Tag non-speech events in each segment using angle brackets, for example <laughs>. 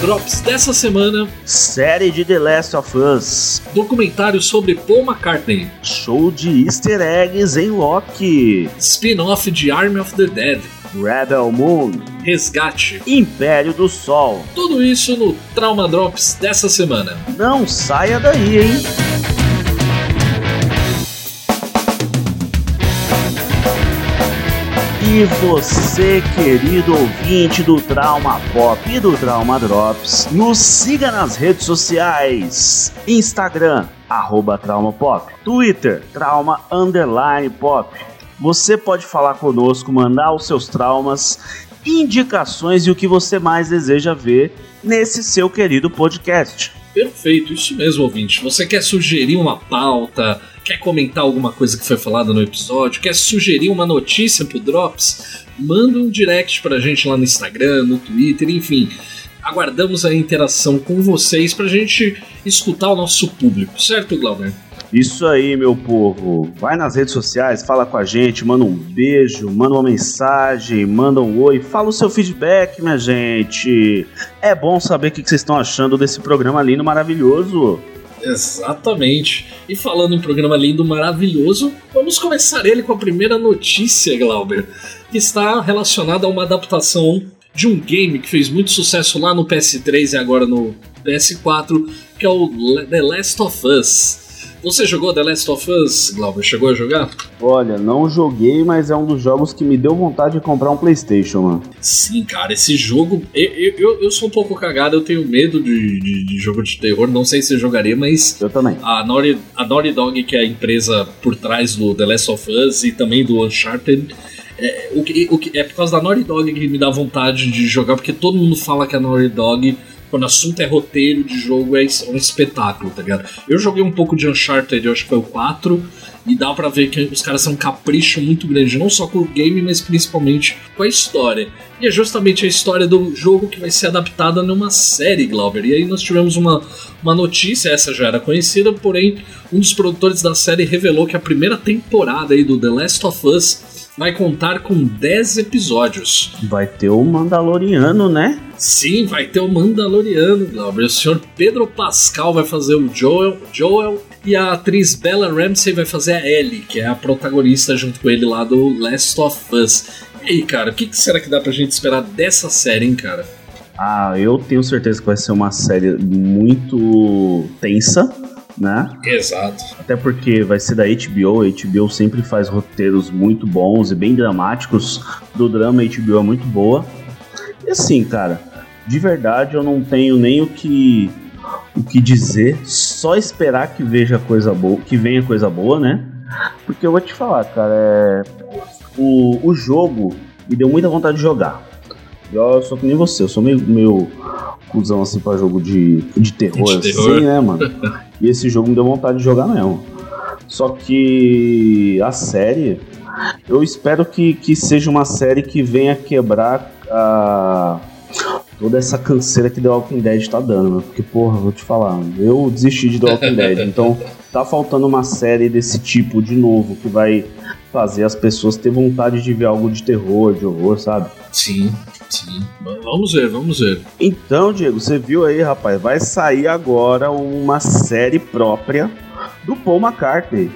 Drops dessa semana: série de The Last of Us, documentário sobre Paul McCartney, show de Easter eggs em Loki, spin-off de Army of the Dead, Rebel Moon, Resgate, Império do Sol. Tudo isso no Trauma Drops dessa semana. Não saia daí, hein? E você, querido ouvinte do Trauma Pop e do Trauma Drops, nos siga nas redes sociais: Instagram, arroba Trauma Pop, Twitter, Trauma Underline Pop. Você pode falar conosco, mandar os seus traumas, indicações e o que você mais deseja ver nesse seu querido podcast. Perfeito, isso mesmo, ouvinte. Você quer sugerir uma pauta, quer comentar alguma coisa que foi falada no episódio, quer sugerir uma notícia pro Drops? Manda um direct pra gente lá no Instagram, no Twitter, enfim. Aguardamos a interação com vocês pra gente escutar o nosso público, certo, Glauber? Isso aí, meu povo. Vai nas redes sociais, fala com a gente, manda um beijo, manda uma mensagem, manda um oi, fala o seu feedback, minha gente. É bom saber o que vocês estão achando desse programa lindo, maravilhoso. Exatamente. E falando em programa lindo, maravilhoso, vamos começar ele com a primeira notícia, Glauber, que está relacionada a uma adaptação de um game que fez muito sucesso lá no PS3 e agora no PS4, que é o The Last of Us. Você jogou The Last of Us, Glauber? Chegou a jogar? Olha, não joguei, mas é um dos jogos que me deu vontade de comprar um PlayStation, mano. Sim, cara, esse jogo. Eu, eu, eu sou um pouco cagado, eu tenho medo de, de, de, jogo de terror. Não sei se eu jogaria, mas. Eu também. A Naughty, a Naughty Dog, que é a empresa por trás do The Last of Us e também do Uncharted. É, o que, o que, é por causa da Naughty Dog que me dá vontade de jogar, porque todo mundo fala que a Naughty Dog quando o assunto é roteiro de jogo, é um espetáculo, tá ligado? Eu joguei um pouco de Uncharted, eu acho que foi o 4, e dá para ver que os caras são um capricho muito grande, não só com o game, mas principalmente com a história. E é justamente a história do jogo que vai ser adaptada numa série, Glauber. E aí nós tivemos uma, uma notícia, essa já era conhecida, porém um dos produtores da série revelou que a primeira temporada aí do The Last of Us vai contar com 10 episódios. Vai ter o Mandaloriano, né? Sim, vai ter o Mandaloriano, Glauber. O senhor Pedro Pascal vai fazer o Joel, Joel e a atriz Bella Ramsey vai fazer a Ellie, que é a protagonista junto com ele lá do Last of Us. E aí, cara, o que, que será que dá pra gente esperar dessa série, hein, cara? Ah, eu tenho certeza que vai ser uma série muito tensa né? Exato. Até porque vai ser da HBO, a HBO sempre faz roteiros muito bons e bem dramáticos. Do drama, a HBO é muito boa. E assim, cara, de verdade eu não tenho nem o que o que dizer, só esperar que veja coisa boa, que venha coisa boa, né? Porque eu vou te falar, cara, é... o, o jogo me deu muita vontade de jogar. Eu sou que nem você, eu sou meio, meio cuzão assim pra jogo de, de terror, de terror. assim, né, mano? E esse jogo me deu vontade de jogar mesmo. Só que a série, eu espero que, que seja uma série que venha quebrar a, toda essa canseira que The Walking Dead tá dando, né? Porque, porra, vou te falar, eu desisti de The Walking Dead, então tá faltando uma série desse tipo de novo que vai fazer as pessoas ter vontade de ver algo de terror, de horror, sabe? Sim. Sim, vamos ver, vamos ver. Então, Diego, você viu aí, rapaz, vai sair agora uma série própria do Paul McCartney.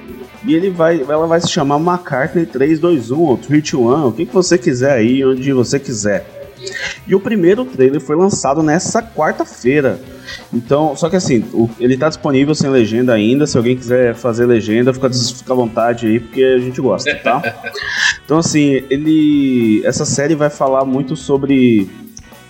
E ele vai, ela vai se chamar McCartney 321 ou 321, o que, você quiser aí, onde você quiser. E o primeiro trailer foi lançado nessa quarta-feira. Então, só que assim, o, ele tá disponível sem legenda ainda. Se alguém quiser fazer legenda, fica, fica à vontade aí, porque a gente gosta, tá? <laughs> então, assim, ele. Essa série vai falar muito sobre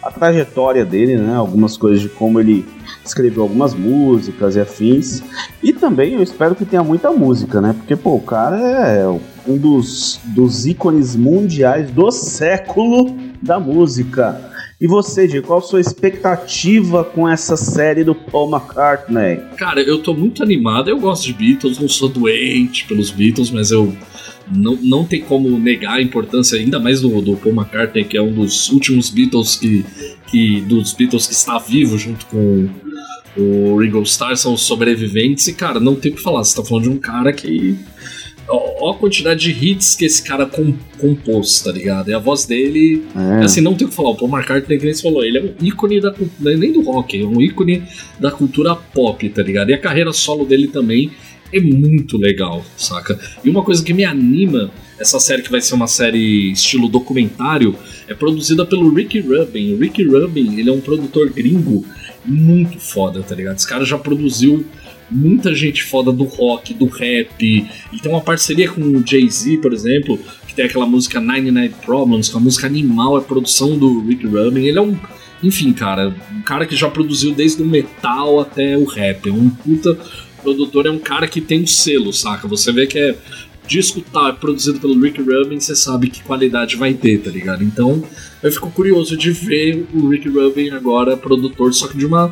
a trajetória dele, né? Algumas coisas de como ele escreveu algumas músicas e afins. E também eu espero que tenha muita música, né? Porque, pô, o cara é um dos, dos ícones mundiais do século da música. E você, Diego, qual a sua expectativa com essa série do Paul McCartney? Cara, eu tô muito animado. Eu gosto de Beatles, não sou doente pelos Beatles, mas eu não, não tem como negar a importância, ainda mais do, do Paul McCartney, que é um dos últimos Beatles que, que dos Beatles que está vivo junto com o Ringo Starr, são os sobreviventes. E, cara, não tem o que falar. Você tá falando de um cara que Ó, a quantidade de hits que esse cara com, compôs, tá ligado? E a voz dele, é. assim, não tem o que falar. O Paul McCartney, que nem você falou, ele é um ícone da cultura, nem do rock, é um ícone da cultura pop, tá ligado? E a carreira solo dele também é muito legal, saca? E uma coisa que me anima, essa série que vai ser uma série estilo documentário, é produzida pelo Ricky Rubin. O Ricky Rubin, ele é um produtor gringo muito foda, tá ligado? Esse cara já produziu muita gente foda do rock, do rap. Ele tem uma parceria com o Jay-Z, por exemplo, que tem aquela música 99 Problems, que é uma música animal, é produção do Rick Rubin. Ele é um. Enfim, cara, um cara que já produziu desde o metal até o rap. É um puta produtor, é um cara que tem um selo, saca? Você vê que é disco tá produzido pelo Rick Rubin, você sabe que qualidade vai ter, tá ligado? Então eu fico curioso de ver o Rick Rubin agora produtor, só que de uma,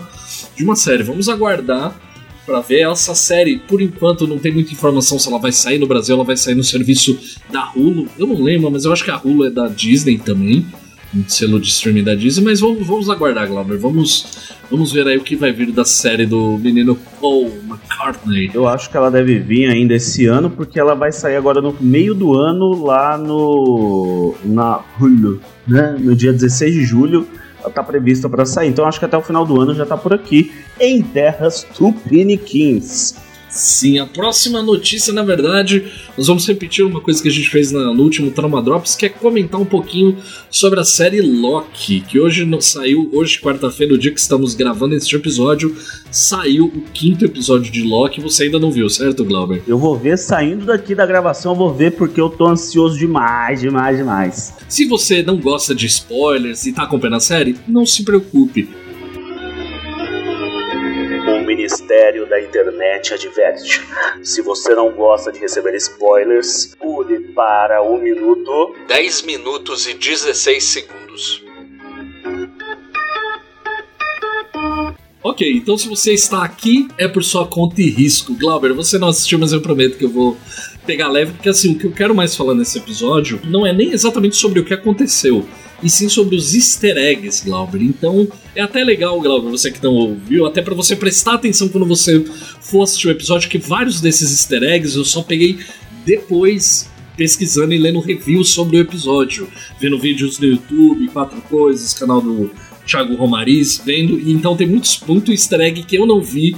de uma série. Vamos aguardar para ver essa série. Por enquanto não tem muita informação se ela vai sair no Brasil, ela vai sair no serviço da Hulu. Eu não lembro, mas eu acho que a Hulu é da Disney também. Um selo de streaming da Disney, mas vamos, vamos aguardar, Glauber. Vamos, vamos ver aí o que vai vir da série do menino Paul McCartney. Eu acho que ela deve vir ainda esse ano, porque ela vai sair agora no meio do ano lá no. na Hulu, né? No dia 16 de julho tá prevista para sair. Então acho que até o final do ano já tá por aqui em terras tupiniquins. Sim, a próxima notícia, na verdade, nós vamos repetir uma coisa que a gente fez no último Trauma Drops, que é comentar um pouquinho sobre a série Loki, que hoje saiu, hoje, quarta-feira, no dia que estamos gravando este episódio, saiu o quinto episódio de Loki. Você ainda não viu, certo, Glauber? Eu vou ver saindo daqui da gravação, eu vou ver porque eu tô ansioso demais, demais, demais. Se você não gosta de spoilers e tá acompanhando a série, não se preocupe Ministério da Internet adverte: se você não gosta de receber spoilers, pule para o minuto 10 minutos e 16 segundos. Ok, então se você está aqui é por sua conta e risco. Glauber, você não assistiu, mas eu prometo que eu vou pegar leve, porque assim, o que eu quero mais falar nesse episódio não é nem exatamente sobre o que aconteceu, e sim sobre os easter eggs, Glauber. Então é até legal, Glauber, você que não ouviu, até para você prestar atenção quando você for assistir o episódio, que vários desses easter eggs eu só peguei depois pesquisando e lendo reviews sobre o episódio, vendo vídeos no YouTube, quatro coisas, canal do Thiago Romariz, vendo, então tem muitos muito easter egg que eu não vi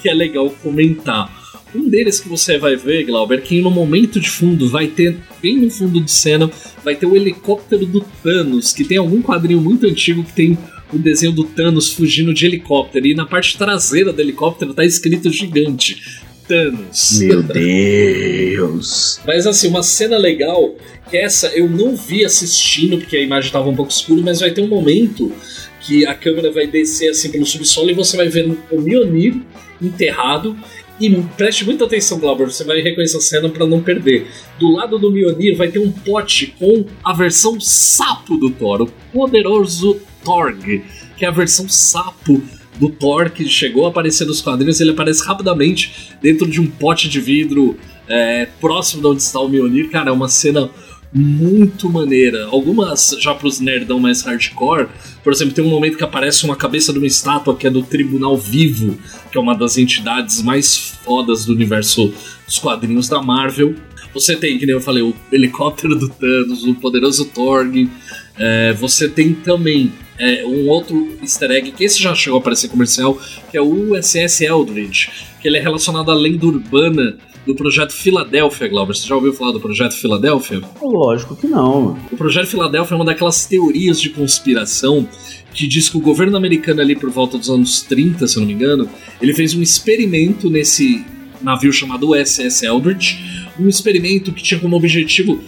que é legal comentar. Um deles que você vai ver, Glauber, que no momento de fundo vai ter, bem no fundo de cena, vai ter o helicóptero do Thanos, que tem algum quadrinho muito antigo que tem o desenho do Thanos fugindo de helicóptero. E na parte traseira do helicóptero tá escrito gigante. Thanos. Meu <laughs> Deus! mas assim, uma cena legal, que essa eu não vi assistindo, porque a imagem tava um pouco escura, mas vai ter um momento que a câmera vai descer assim pelo subsolo e você vai ver o Mjolnir enterrado e preste muita atenção, Glauber, você vai reconhecer a cena para não perder. Do lado do Mjolnir vai ter um pote com a versão sapo do Thor, o poderoso Torg, que é a versão sapo do Thor que chegou a aparecer nos quadrinhos. Ele aparece rapidamente dentro de um pote de vidro é, próximo de onde está o Mjolnir. Cara, é uma cena muito maneira. Algumas já pros nerdão mais hardcore, por exemplo, tem um momento que aparece uma cabeça de uma estátua que é do Tribunal Vivo, que é uma das entidades mais fodas do universo dos quadrinhos da Marvel. Você tem, que nem eu falei, o helicóptero do Thanos, o poderoso Thorg. É, você tem também é, um outro easter egg, que esse já chegou a aparecer comercial, que é o USS Eldridge, que ele é relacionado à lenda urbana do projeto Filadélfia, Glauber. Você já ouviu falar do projeto Filadélfia? Lógico que não. O projeto Filadélfia é uma daquelas teorias de conspiração que diz que o governo americano ali por volta dos anos 30, se eu não me engano, ele fez um experimento nesse navio chamado USS Eldridge, um experimento que tinha como objetivo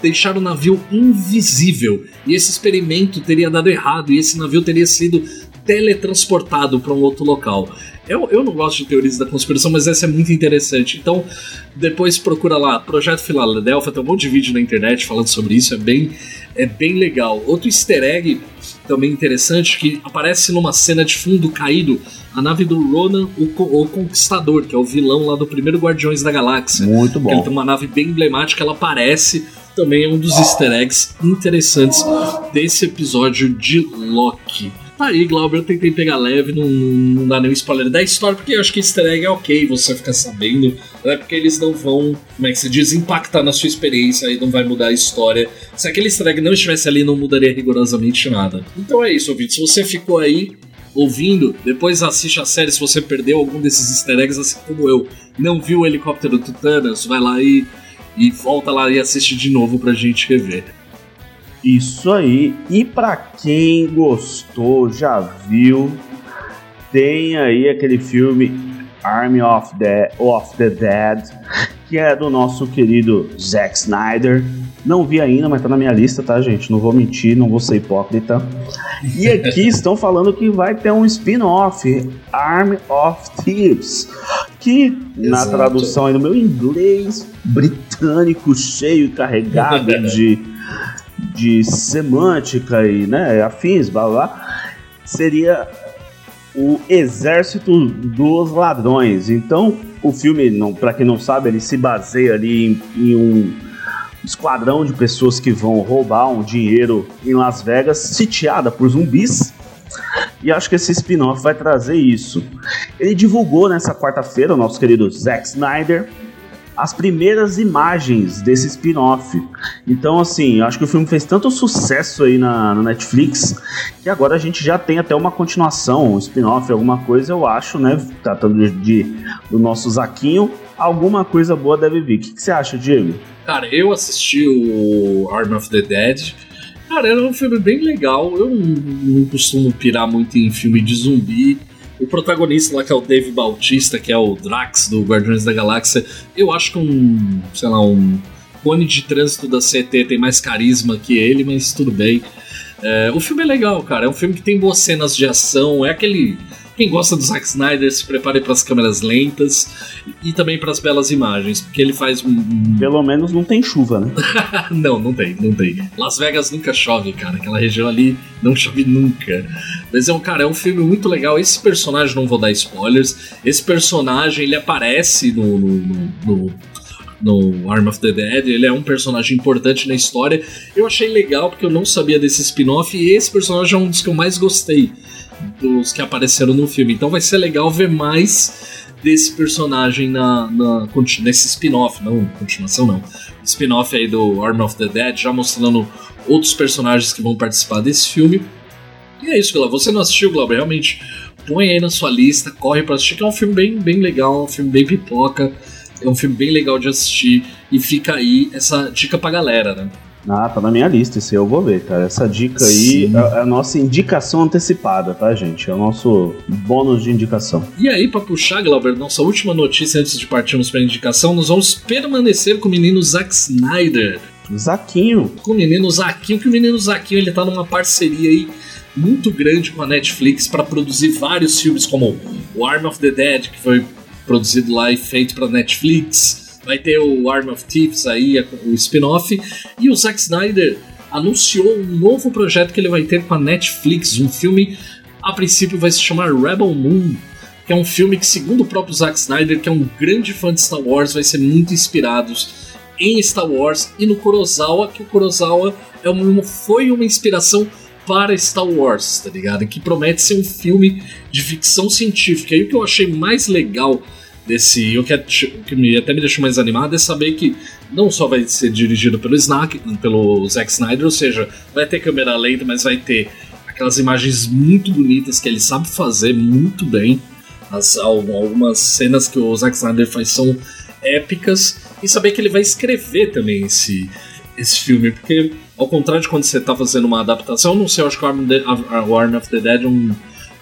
deixar o navio invisível. E esse experimento teria dado errado e esse navio teria sido teletransportado para um outro local. Eu, eu não gosto de teorias da conspiração, mas essa é muito interessante. Então, depois procura lá, Projeto Filadélfia, tem um monte de vídeo na internet falando sobre isso, é bem, é bem legal. Outro easter egg também interessante que aparece numa cena de fundo caído a nave do Ronan, o, o, Conquistador, que é o vilão lá do primeiro Guardiões da Galáxia. Muito bom. Ele tem uma nave bem emblemática, ela aparece também é um dos easter eggs interessantes desse episódio de Loki. Tá aí, Glauber, eu tentei pegar leve, não, não dá nenhum spoiler da história, porque eu acho que easter egg é ok você ficar sabendo, é porque eles não vão, como é que se diz, impactar na sua experiência e não vai mudar a história. Se aquele easter egg não estivesse ali, não mudaria rigorosamente nada. Então é isso, ouvinte. Se você ficou aí ouvindo, depois assiste a série se você perdeu algum desses easter eggs, assim como eu. Não viu o helicóptero do Thanos, vai lá e, e volta lá e assiste de novo pra gente rever. Isso aí. E para quem gostou, já viu, tem aí aquele filme Army of the, of the Dead, que é do nosso querido Zack Snyder. Não vi ainda, mas tá na minha lista, tá, gente? Não vou mentir, não vou ser hipócrita. E aqui <laughs> estão falando que vai ter um spin-off, Army of Thieves, que Exato. na tradução aí no meu inglês britânico cheio e carregado <laughs> de de semântica e né, afins, blá blá, seria o Exército dos Ladrões. Então, o filme, para quem não sabe, ele se baseia ali em, em um esquadrão de pessoas que vão roubar um dinheiro em Las Vegas, sitiada por zumbis. E acho que esse spin-off vai trazer isso. Ele divulgou nessa quarta-feira, o nosso querido Zack Snyder, as primeiras imagens desse spin-off. Então, assim, acho que o filme fez tanto sucesso aí na, na, Netflix que agora a gente já tem até uma continuação, um spin-off, alguma coisa, eu acho, né? Tratando de, de, do nosso Zaquinho, alguma coisa boa deve vir. O que, que você acha, Diego? Cara, eu assisti o Arm of the Dead. Cara, era um filme bem legal. Eu não, não costumo pirar muito em filme de zumbi. O protagonista lá, que é o Dave Bautista, que é o Drax do Guardiões da Galáxia, eu acho que um, sei lá, um cone de trânsito da CT tem mais carisma que ele, mas tudo bem. É, o filme é legal, cara. É um filme que tem boas cenas de ação. É aquele quem gosta do Zack Snyder, se prepare para as câmeras lentas e também para as belas imagens, porque ele faz um. Pelo menos não tem chuva, né? <laughs> não, não tem, não tem. Las Vegas nunca chove, cara. Aquela região ali não chove nunca. Mas é um, cara, é um filme muito legal. Esse personagem, não vou dar spoilers, esse personagem ele aparece no, no, no, no no Arm of the Dead, ele é um personagem importante na história. Eu achei legal porque eu não sabia desse spin-off e esse personagem é um dos que eu mais gostei dos que apareceram no filme. Então vai ser legal ver mais desse personagem na, na nesse spin-off, não continuação não. Spin-off aí do Arm of the Dead, já mostrando outros personagens que vão participar desse filme. E é isso, galera. Você não assistiu, Glauber? Realmente, põe aí na sua lista, corre para assistir, que é um filme bem, bem legal, um filme bem pipoca, é um filme bem legal de assistir. E fica aí essa dica pra galera, né? Ah, tá na minha lista, esse eu vou ver, cara. Essa dica aí é, é a nossa indicação antecipada, tá, gente? É o nosso bônus de indicação. E aí, pra puxar, Glauber, nossa última notícia antes de partirmos pra indicação, nós vamos permanecer com o menino Zack Snyder. Zaquinho. Com o menino Zaquinho, que o menino Zaquinho ele tá numa parceria aí muito grande com a Netflix para produzir vários filmes como o Arm of the Dead, que foi produzido lá e feito para Netflix vai ter o Arm of Thieves aí, o spin-off, e o Zack Snyder anunciou um novo projeto que ele vai ter com a Netflix, um filme a princípio vai se chamar Rebel Moon, que é um filme que segundo o próprio Zack Snyder, que é um grande fã de Star Wars, vai ser muito inspirado em Star Wars e no Kurosawa, que o Kurosawa é foi uma inspiração para Star Wars, tá ligado? Que promete ser um filme de ficção científica. E o que eu achei mais legal desse. O que, é, que me, até me deixou mais animado é saber que não só vai ser dirigido pelo Snack, pelo Zack Snyder, ou seja, vai ter câmera lenta, mas vai ter aquelas imagens muito bonitas que ele sabe fazer muito bem. As, algumas cenas que o Zack Snyder faz são épicas. E saber que ele vai escrever também esse, esse filme, porque ao contrário de quando você está fazendo uma adaptação, não sei, eu acho que o of the Dead é um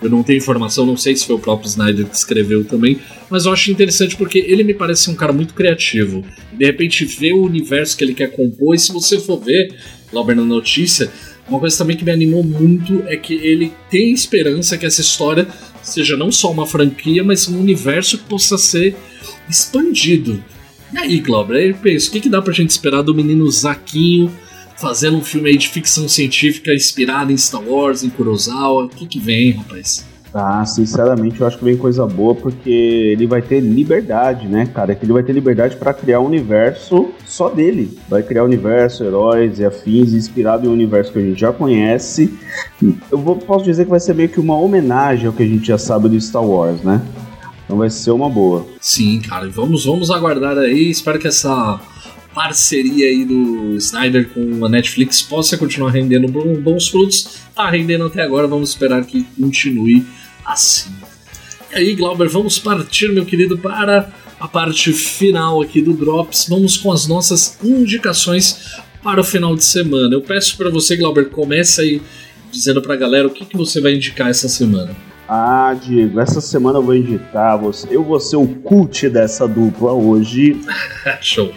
eu não tenho informação, não sei se foi o próprio Snyder que escreveu também, mas eu acho interessante porque ele me parece um cara muito criativo. De repente, ver o universo que ele quer compor, e se você for ver, Lauber na notícia, uma coisa também que me animou muito é que ele tem esperança que essa história seja não só uma franquia, mas um universo que possa ser expandido. E aí, Glauber, aí eu penso, o que, que dá pra gente esperar do menino Zaquinho fazendo um filme aí de ficção científica inspirado em Star Wars, em Kurosawa. O que, que vem, rapaz? Ah, sinceramente eu acho que vem coisa boa porque ele vai ter liberdade, né, cara? Que ele vai ter liberdade para criar um universo só dele. Vai criar um universo, heróis e afins, inspirado em um universo que a gente já conhece. Eu vou, posso dizer que vai ser meio que uma homenagem ao que a gente já sabe do Star Wars, né? Então vai ser uma boa. Sim, cara. Vamos, vamos aguardar aí. Espero que essa parceria aí do Snyder com a Netflix possa continuar rendendo bons frutos. Tá rendendo até agora, vamos esperar que continue assim. E aí, Glauber, vamos partir, meu querido, para a parte final aqui do Drops. Vamos com as nossas indicações para o final de semana. Eu peço para você, Glauber, comece aí dizendo para a galera o que, que você vai indicar essa semana. Ah, Diego, essa semana eu vou indicar você. Eu vou ser o cult dessa dupla hoje. <laughs> Show.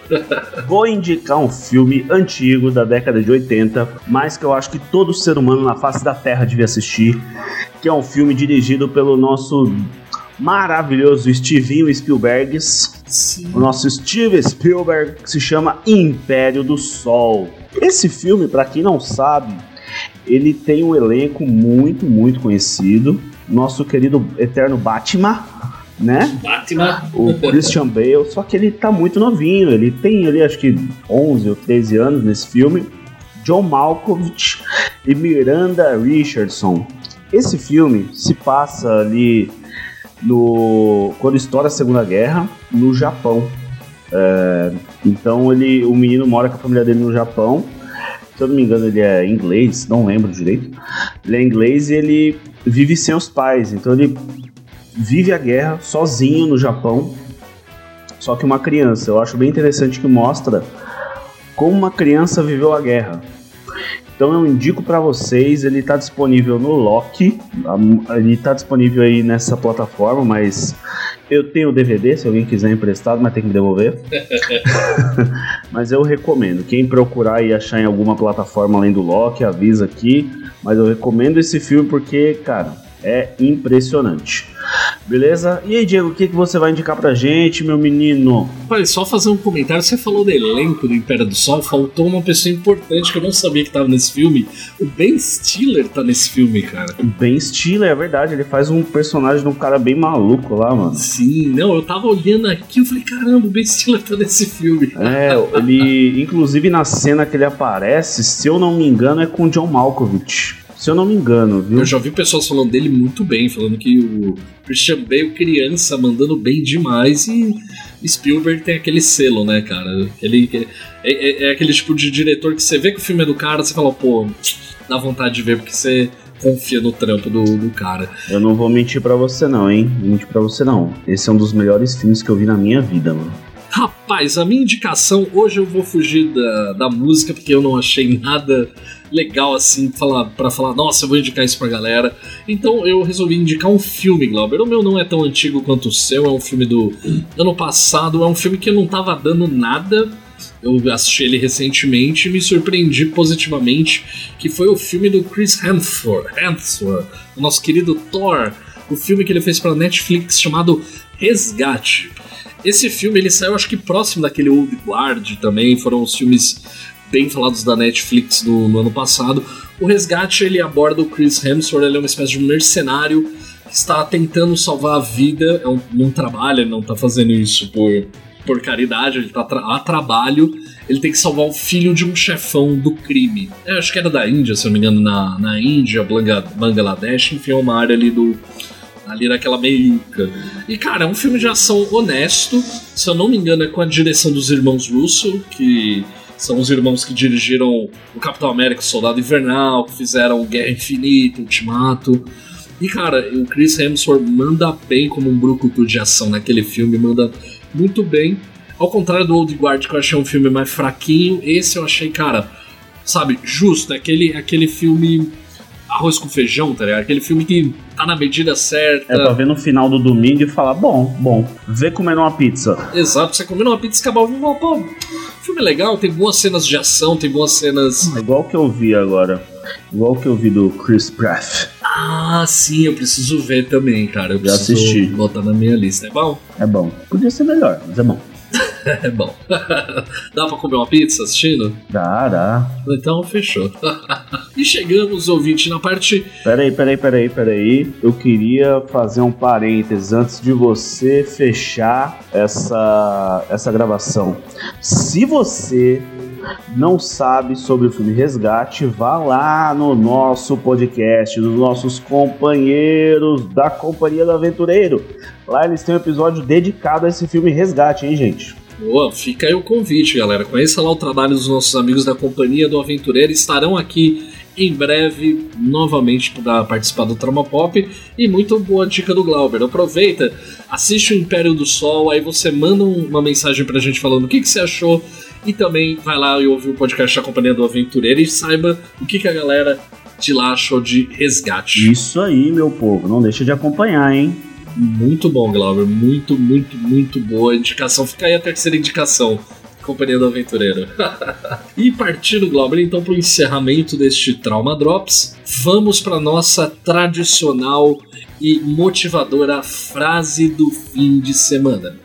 vou indicar um filme antigo da década de 80, mas que eu acho que todo ser humano na face da Terra devia assistir, que é um filme dirigido pelo nosso maravilhoso Steven Spielberg. Sim. O nosso Steven Spielberg, que se chama Império do Sol. Esse filme, para quem não sabe, ele tem um elenco muito, muito conhecido nosso querido eterno Batman, né? Batman. O Christian Bale, só que ele tá muito novinho, ele tem ali acho que 11 ou 13 anos nesse filme. John Malkovich e Miranda Richardson. Esse filme se passa ali no quando estoura a Segunda Guerra no Japão. É, então ele, o menino mora com a família dele no Japão. Se eu não me engano, ele é inglês, não lembro direito. Ele é inglês e ele vive sem os pais, então ele vive a guerra sozinho no Japão, só que uma criança. Eu acho bem interessante que mostra como uma criança viveu a guerra. Então eu indico para vocês, ele está disponível no Loki, ele está disponível aí nessa plataforma, mas eu tenho o DVD, se alguém quiser emprestado, mas tem que me devolver. <laughs> <laughs> mas eu recomendo. Quem procurar e achar em alguma plataforma além do Loki, avisa aqui. Mas eu recomendo esse filme porque, cara, é impressionante. Beleza? E aí, Diego, o que, que você vai indicar pra gente, meu menino? Olha, só fazer um comentário. Você falou do elenco do Império do Sol, faltou uma pessoa importante que eu não sabia que tava nesse filme. O Ben Stiller tá nesse filme, cara. O Ben Stiller, é verdade, ele faz um personagem de um cara bem maluco lá, mano. Sim, não, eu tava olhando aqui e falei, caramba, o Ben Stiller tá nesse filme. É, ele, inclusive na cena que ele aparece, se eu não me engano, é com o John Malkovich se eu não me engano, viu? Eu já ouvi pessoas falando dele muito bem, falando que o Christian Bale criança mandando bem demais e Spielberg tem aquele selo, né, cara? Ele é, é, é, aquele tipo de diretor que você vê que o filme é do cara, você fala, pô, dá vontade de ver porque você confia no trampo do, do cara. Eu não vou mentir para você não, hein? mentir para você não. Esse é um dos melhores filmes que eu vi na minha vida, mano. Rapaz, a minha indicação, hoje eu vou fugir da, da música porque eu não achei nada legal assim falar, para falar, nossa, eu vou indicar isso pra galera. Então eu resolvi indicar um filme, Glauber. O meu não é tão antigo quanto o seu, é um filme do ano passado, é um filme que eu não tava dando nada. Eu assisti ele recentemente e me surpreendi positivamente, que foi o filme do Chris Hemsworth, Hemsworth o nosso querido Thor, o filme que ele fez para Netflix chamado Resgate. Esse filme ele saiu acho que próximo daquele Old Guard também, foram os filmes bem falados da Netflix no, ano passado. O Resgate ele aborda o Chris Hemsworth, ele é uma espécie de mercenário que está tentando salvar a vida, é um, não trabalha, ele não está fazendo isso por, por caridade, ele está tra a trabalho. Ele tem que salvar o filho de um chefão do crime. Eu acho que era da Índia, se não me engano, na, na Índia, Bangladesh, enfim, é uma área ali do, ali naquela meiuca. E, cara, é um filme de ação honesto. Se eu não me engano, é com a direção dos irmãos Russo, que são os irmãos que dirigiram o Capitão América, o Soldado Invernal, que fizeram Guerra Infinita, Ultimato. E cara, o Chris Hemsworth manda bem como um brucutu de ação naquele filme, manda muito bem. Ao contrário do Old Guard, que eu achei um filme mais fraquinho, esse eu achei, cara, sabe, justo. Aquele, aquele filme arroz com feijão, tá ligado? Aquele filme que tá na medida certa. É pra ver no final do domingo e falar, bom, bom, vê comendo uma pizza. Exato, você comendo uma pizza e acabar ouvindo, pô, filme legal, tem boas cenas de ação, tem boas cenas. Ah, igual que eu vi agora. Igual que eu vi do Chris Pratt. Ah, sim, eu preciso ver também, cara. Eu Já preciso assisti. botar na minha lista. É bom? É bom. Podia ser melhor, mas é bom. <laughs> É bom. <laughs> dá pra comer uma pizza assistindo? Dá, dá. Então fechou. <laughs> e chegamos, ouvinte, na parte. Peraí, peraí, peraí, peraí. Eu queria fazer um parênteses antes de você fechar essa, essa gravação. Se você não sabe sobre o filme Resgate, vá lá no nosso podcast, dos nossos companheiros da Companhia do Aventureiro. Lá eles têm um episódio dedicado a esse filme Resgate, hein, gente? Boa, fica aí o convite, galera. Conheça lá o trabalho dos nossos amigos da Companhia do Aventureiro. Estarão aqui em breve novamente para participar do Trauma Pop. E muito boa dica do Glauber. Aproveita, assiste o Império do Sol, aí você manda uma mensagem pra gente falando o que, que você achou. E também vai lá e ouve o podcast da Companhia do Aventureiro e saiba o que, que a galera de lá achou de resgate. Isso aí, meu povo. Não deixa de acompanhar, hein? Muito bom, Glauber. Muito, muito, muito boa indicação. Fica aí a terceira indicação. Companhia do Aventureiro. <laughs> e partindo, Glauber, então para o encerramento deste Trauma Drops, vamos para nossa tradicional e motivadora frase do fim de semana.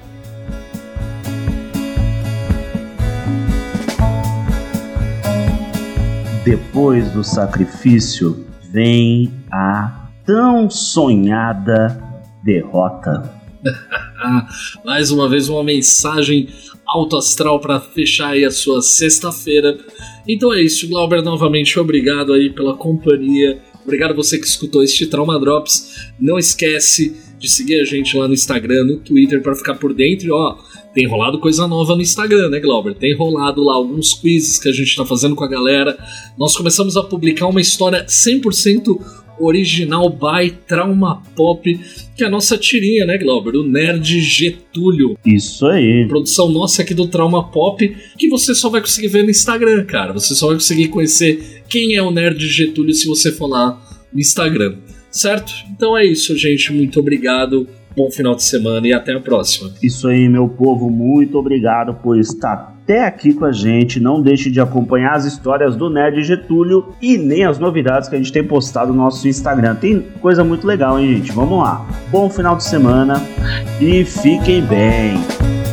Depois do sacrifício vem a tão sonhada derrota. <laughs> Mais uma vez, uma mensagem alto astral para fechar aí a sua sexta-feira. Então é isso, Glauber, novamente obrigado aí pela companhia. Obrigado você que escutou este Trauma Drops. Não esquece de seguir a gente lá no Instagram, no Twitter para ficar por dentro. E, ó, tem rolado coisa nova no Instagram, né, Glauber? Tem rolado lá alguns quizzes que a gente está fazendo com a galera. Nós começamos a publicar uma história 100% original by Trauma Pop, que é a nossa tirinha, né, Glauber? O Nerd Getúlio. Isso aí. Produção nossa aqui do Trauma Pop, que você só vai conseguir ver no Instagram, cara. Você só vai conseguir conhecer quem é o Nerd Getúlio se você for lá no Instagram. Certo? Então é isso, gente. Muito obrigado. Bom final de semana e até a próxima. Isso aí, meu povo. Muito obrigado por estar até aqui com a gente. Não deixe de acompanhar as histórias do Nerd Getúlio e nem as novidades que a gente tem postado no nosso Instagram. Tem coisa muito legal, hein, gente? Vamos lá. Bom final de semana e fiquem bem.